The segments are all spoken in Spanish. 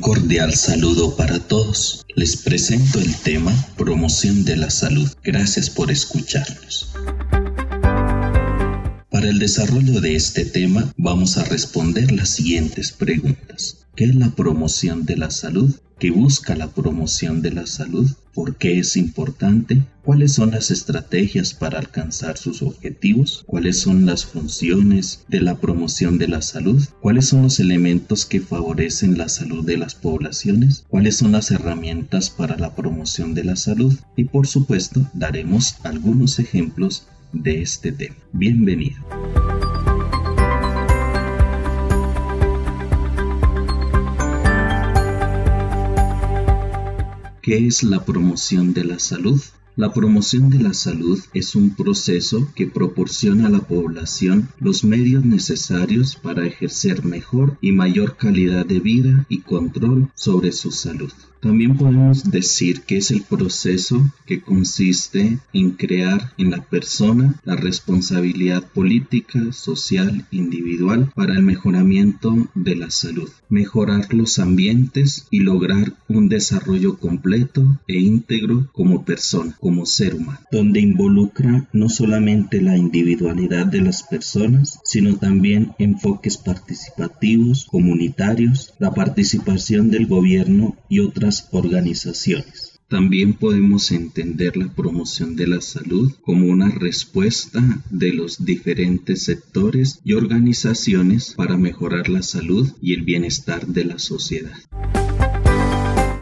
cordial saludo para todos. Les presento el tema Promoción de la Salud. Gracias por escucharnos. Para el desarrollo de este tema vamos a responder las siguientes preguntas. ¿Qué es la promoción de la salud? ¿Qué busca la promoción de la salud? ¿Por qué es importante? ¿Cuáles son las estrategias para alcanzar sus objetivos? ¿Cuáles son las funciones de la promoción de la salud? ¿Cuáles son los elementos que favorecen la salud de las poblaciones? ¿Cuáles son las herramientas para la promoción de la salud? Y por supuesto, daremos algunos ejemplos de este tema. Bienvenido. ¿Qué es la promoción de la salud? La promoción de la salud es un proceso que proporciona a la población los medios necesarios para ejercer mejor y mayor calidad de vida y control sobre su salud. También podemos decir que es el proceso que consiste en crear en la persona la responsabilidad política, social, individual para el mejoramiento de la salud, mejorar los ambientes y lograr un desarrollo completo e íntegro como persona, como ser humano, donde involucra no solamente la individualidad de las personas, sino también enfoques participativos, comunitarios, la participación del gobierno y otras organizaciones. También podemos entender la promoción de la salud como una respuesta de los diferentes sectores y organizaciones para mejorar la salud y el bienestar de la sociedad.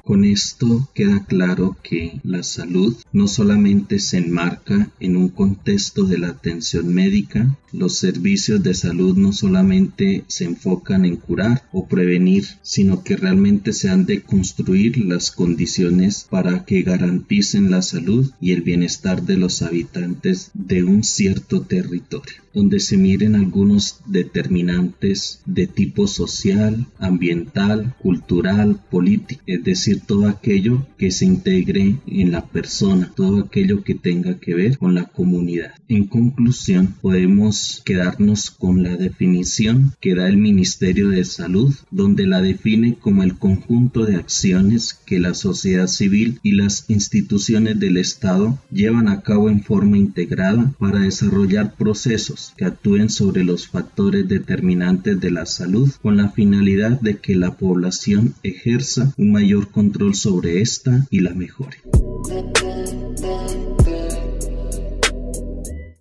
Con esto queda claro que la salud no solamente se enmarca en un contexto de la atención médica, los servicios de salud no solamente se enfocan en curar o prevenir, sino que realmente se han de construir las condiciones para que garanticen la salud y el bienestar de los habitantes de un cierto territorio donde se miren algunos determinantes de tipo social, ambiental, cultural, político, es decir, todo aquello que se integre en la persona, todo aquello que tenga que ver con la comunidad. En conclusión, podemos quedarnos con la definición que da el Ministerio de Salud, donde la define como el conjunto de acciones que la sociedad civil y las instituciones del Estado llevan a cabo en forma integrada para desarrollar procesos que actúen sobre los factores determinantes de la salud con la finalidad de que la población ejerza un mayor control sobre esta y la mejore.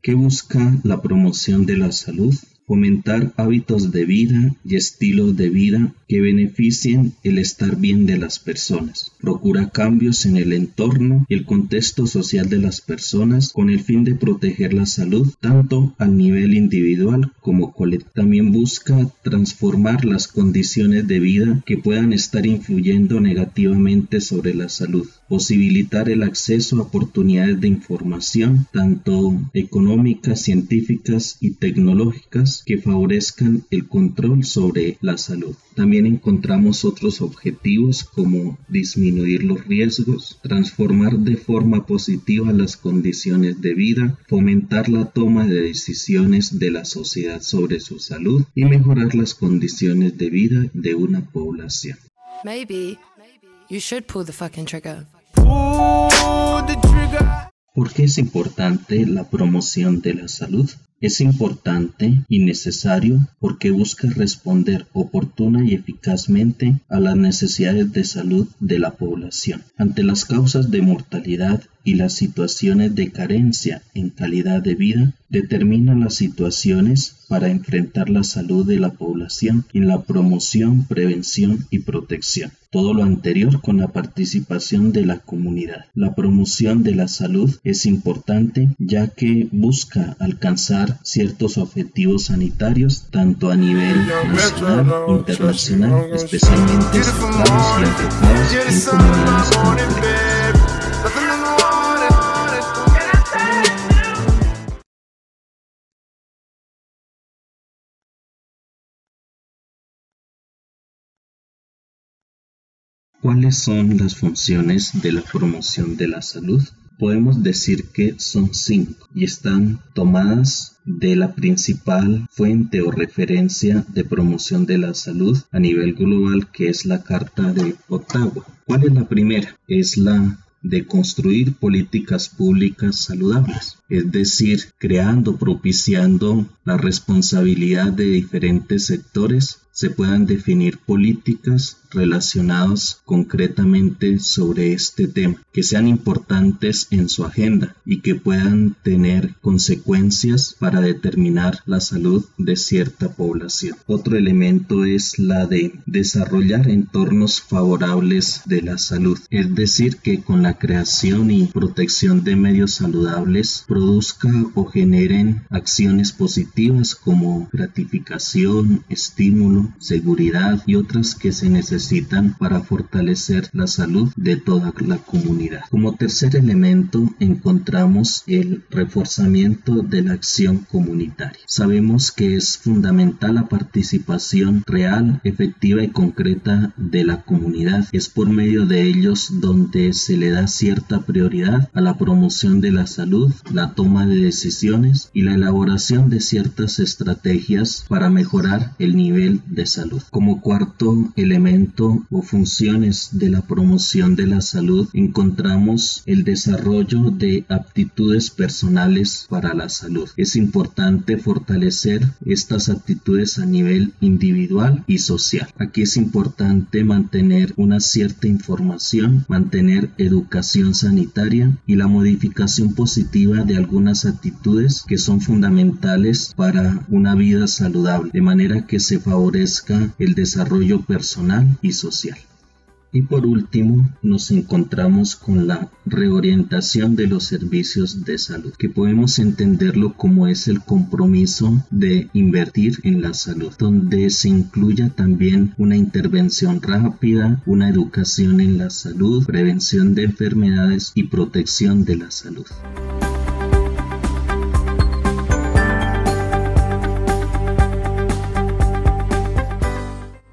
¿Qué busca la promoción de la salud? Fomentar hábitos de vida y estilos de vida que beneficien el estar bien de las personas. Procura cambios en el entorno y el contexto social de las personas con el fin de proteger la salud tanto al nivel individual como colectivo. También busca transformar las condiciones de vida que puedan estar influyendo negativamente sobre la salud posibilitar el acceso a oportunidades de información, tanto económicas, científicas y tecnológicas, que favorezcan el control sobre la salud. También encontramos otros objetivos como disminuir los riesgos, transformar de forma positiva las condiciones de vida, fomentar la toma de decisiones de la sociedad sobre su salud y mejorar las condiciones de vida de una población. Maybe you should pull the fucking trigger. ¿Por qué es importante la promoción de la salud? Es importante y necesario porque busca responder oportuna y eficazmente a las necesidades de salud de la población. Ante las causas de mortalidad y las situaciones de carencia en calidad de vida, determina las situaciones para enfrentar la salud de la población en la promoción, prevención y protección. Todo lo anterior con la participación de la comunidad. La promoción de la salud es importante ya que busca alcanzar ciertos objetivos sanitarios tanto a nivel nacional, internacional, especialmente en comunidades ¿Cuáles son las funciones de la promoción de la salud? Podemos decir que son cinco y están tomadas de la principal fuente o referencia de promoción de la salud a nivel global que es la Carta de Ottawa. ¿Cuál es la primera? Es la de construir políticas públicas saludables, es decir, creando, propiciando la responsabilidad de diferentes sectores se puedan definir políticas relacionadas concretamente sobre este tema, que sean importantes en su agenda y que puedan tener consecuencias para determinar la salud de cierta población. Otro elemento es la de desarrollar entornos favorables de la salud, es decir, que con la creación y protección de medios saludables produzca o generen acciones positivas como gratificación, estímulo, seguridad y otras que se necesitan para fortalecer la salud de toda la comunidad. Como tercer elemento encontramos el reforzamiento de la acción comunitaria. Sabemos que es fundamental la participación real, efectiva y concreta de la comunidad. Es por medio de ellos donde se le da cierta prioridad a la promoción de la salud, la toma de decisiones y la elaboración de ciertas estrategias para mejorar el nivel de salud. Como cuarto elemento o funciones de la promoción de la salud encontramos el desarrollo de aptitudes personales para la salud. Es importante fortalecer estas aptitudes a nivel individual y social. Aquí es importante mantener una cierta información, mantener educación sanitaria y la modificación positiva de algunas actitudes que son fundamentales para una vida saludable, de manera que se el desarrollo personal y social. Y por último, nos encontramos con la reorientación de los servicios de salud, que podemos entenderlo como es el compromiso de invertir en la salud, donde se incluya también una intervención rápida, una educación en la salud, prevención de enfermedades y protección de la salud.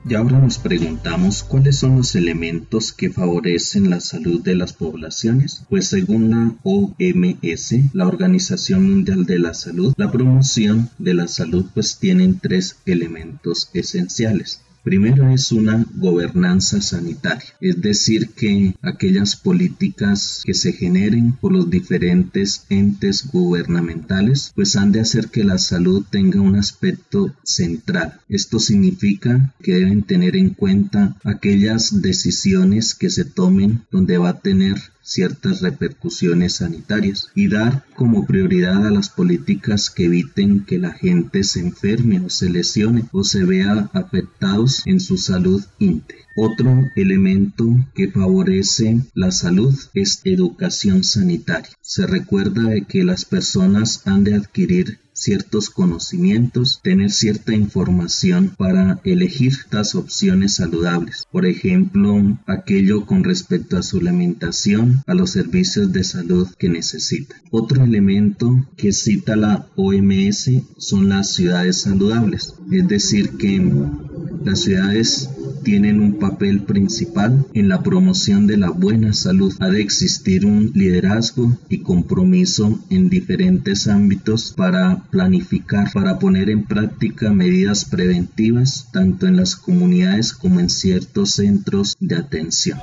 Y ahora nos preguntamos cuáles son los elementos que favorecen la salud de las poblaciones. Pues según la OMS, la Organización Mundial de la Salud, la promoción de la salud pues tres elementos esenciales. Primero es una gobernanza sanitaria, es decir, que aquellas políticas que se generen por los diferentes entes gubernamentales, pues han de hacer que la salud tenga un aspecto central. Esto significa que deben tener en cuenta aquellas decisiones que se tomen donde va a tener ciertas repercusiones sanitarias y dar como prioridad a las políticas que eviten que la gente se enferme o se lesione o se vea afectados en su salud íntegra. Otro elemento que favorece la salud es educación sanitaria. Se recuerda de que las personas han de adquirir ciertos conocimientos, tener cierta información para elegir estas opciones saludables. Por ejemplo, aquello con respecto a su alimentación, a los servicios de salud que necesita. Otro elemento que cita la OMS son las ciudades saludables, es decir, que las ciudades tienen un papel principal en la promoción de la buena salud. Ha de existir un liderazgo y compromiso en diferentes ámbitos para planificar, para poner en práctica medidas preventivas tanto en las comunidades como en ciertos centros de atención.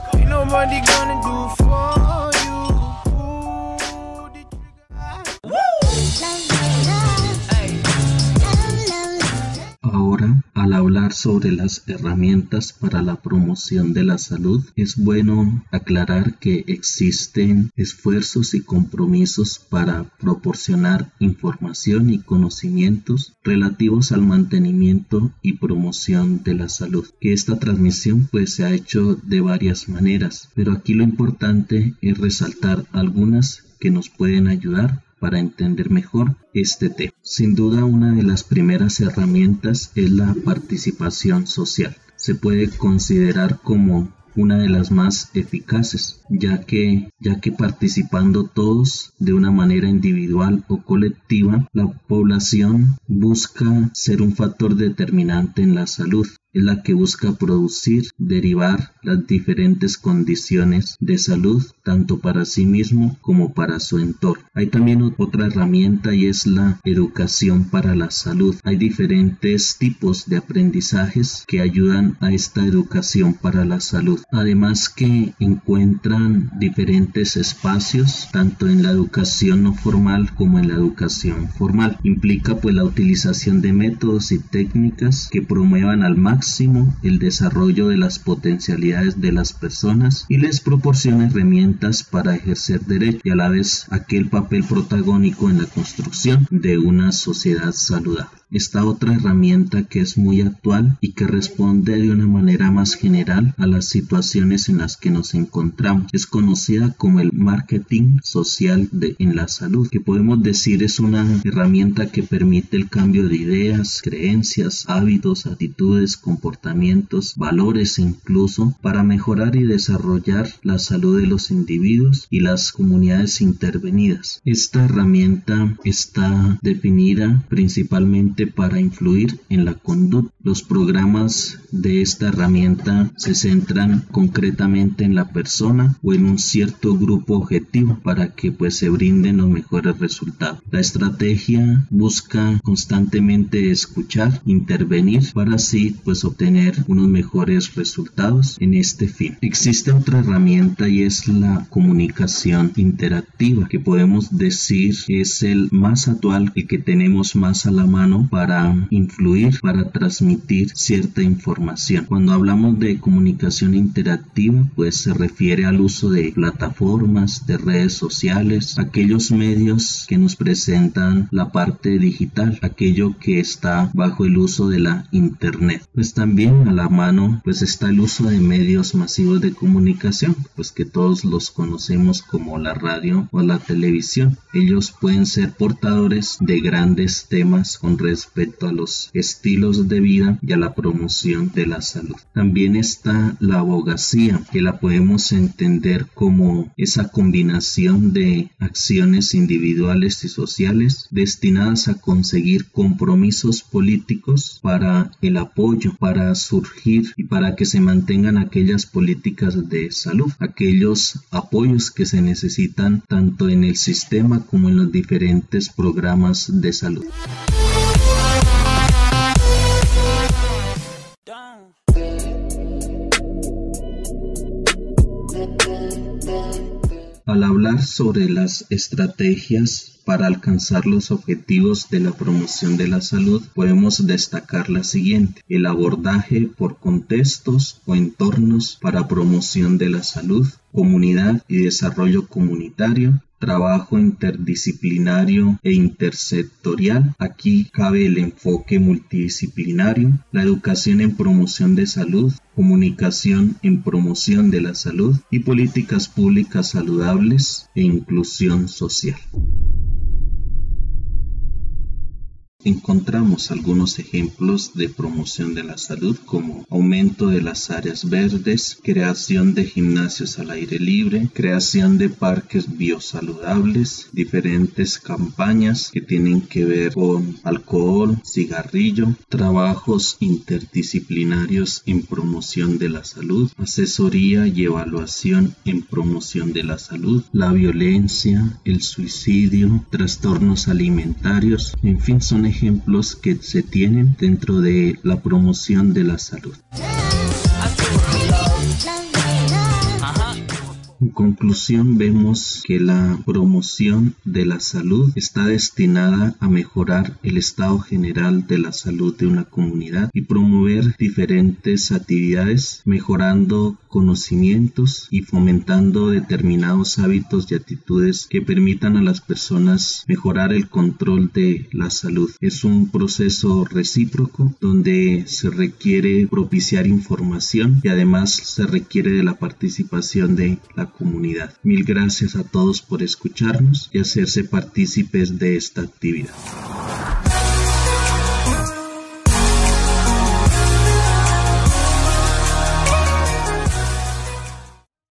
Al hablar sobre las herramientas para la promoción de la salud, es bueno aclarar que existen esfuerzos y compromisos para proporcionar información y conocimientos relativos al mantenimiento y promoción de la salud. Que esta transmisión pues se ha hecho de varias maneras, pero aquí lo importante es resaltar algunas que nos pueden ayudar para entender mejor este tema. Sin duda una de las primeras herramientas es la participación social. Se puede considerar como una de las más eficaces, ya que, ya que participando todos de una manera individual o colectiva, la población busca ser un factor determinante en la salud es la que busca producir, derivar las diferentes condiciones de salud tanto para sí mismo como para su entorno. Hay también otra herramienta y es la educación para la salud. Hay diferentes tipos de aprendizajes que ayudan a esta educación para la salud. Además que encuentran diferentes espacios tanto en la educación no formal como en la educación formal. Implica pues la utilización de métodos y técnicas que promuevan al máximo el desarrollo de las potencialidades de las personas y les proporciona herramientas para ejercer derecho y a la vez aquel papel protagónico en la construcción de una sociedad saludable esta otra herramienta que es muy actual y que responde de una manera más general a las situaciones en las que nos encontramos. Es conocida como el marketing social de, en la salud, que podemos decir es una herramienta que permite el cambio de ideas, creencias, hábitos, actitudes, comportamientos, valores incluso para mejorar y desarrollar la salud de los individuos y las comunidades intervenidas. Esta herramienta está definida principalmente para influir en la conducta. Los programas de esta herramienta se centran concretamente en la persona o en un cierto grupo objetivo para que pues se brinden los mejores resultados. La estrategia busca constantemente escuchar, intervenir para así pues obtener unos mejores resultados en este fin. Existe otra herramienta y es la comunicación interactiva que podemos decir es el más actual y que tenemos más a la mano para influir, para transmitir cierta información. Cuando hablamos de comunicación interactiva, pues se refiere al uso de plataformas, de redes sociales, aquellos medios que nos presentan la parte digital, aquello que está bajo el uso de la internet. Pues también a la mano pues está el uso de medios masivos de comunicación, pues que todos los conocemos como la radio o la televisión. Ellos pueden ser portadores de grandes temas con respecto a los estilos de vida y a la promoción de la salud. También está la abogacía, que la podemos entender como esa combinación de acciones individuales y sociales destinadas a conseguir compromisos políticos para el apoyo, para surgir y para que se mantengan aquellas políticas de salud, aquellos apoyos que se necesitan tanto en el sistema como en los diferentes programas de salud. Sobre las estrategias para alcanzar los objetivos de la promoción de la salud, podemos destacar la siguiente, el abordaje por contextos o entornos para promoción de la salud, comunidad y desarrollo comunitario, trabajo interdisciplinario e intersectorial. Aquí cabe el enfoque multidisciplinario, la educación en promoción de salud, comunicación en promoción de la salud y políticas públicas saludables e inclusión social. Encontramos algunos ejemplos de promoción de la salud como aumento de las áreas verdes, creación de gimnasios al aire libre, creación de parques biosaludables, diferentes campañas que tienen que ver con alcohol, cigarrillo, trabajos interdisciplinarios en promoción de la salud, asesoría y evaluación en promoción de la salud, la violencia, el suicidio, trastornos alimentarios, en fin, son ejemplos que se tienen dentro de la promoción de la salud. En conclusión, vemos que la promoción de la salud está destinada a mejorar el estado general de la salud de una comunidad y promover diferentes actividades, mejorando conocimientos y fomentando determinados hábitos y actitudes que permitan a las personas mejorar el control de la salud. Es un proceso recíproco donde se requiere propiciar información y además se requiere de la participación de la comunidad. Mil gracias a todos por escucharnos y hacerse partícipes de esta actividad.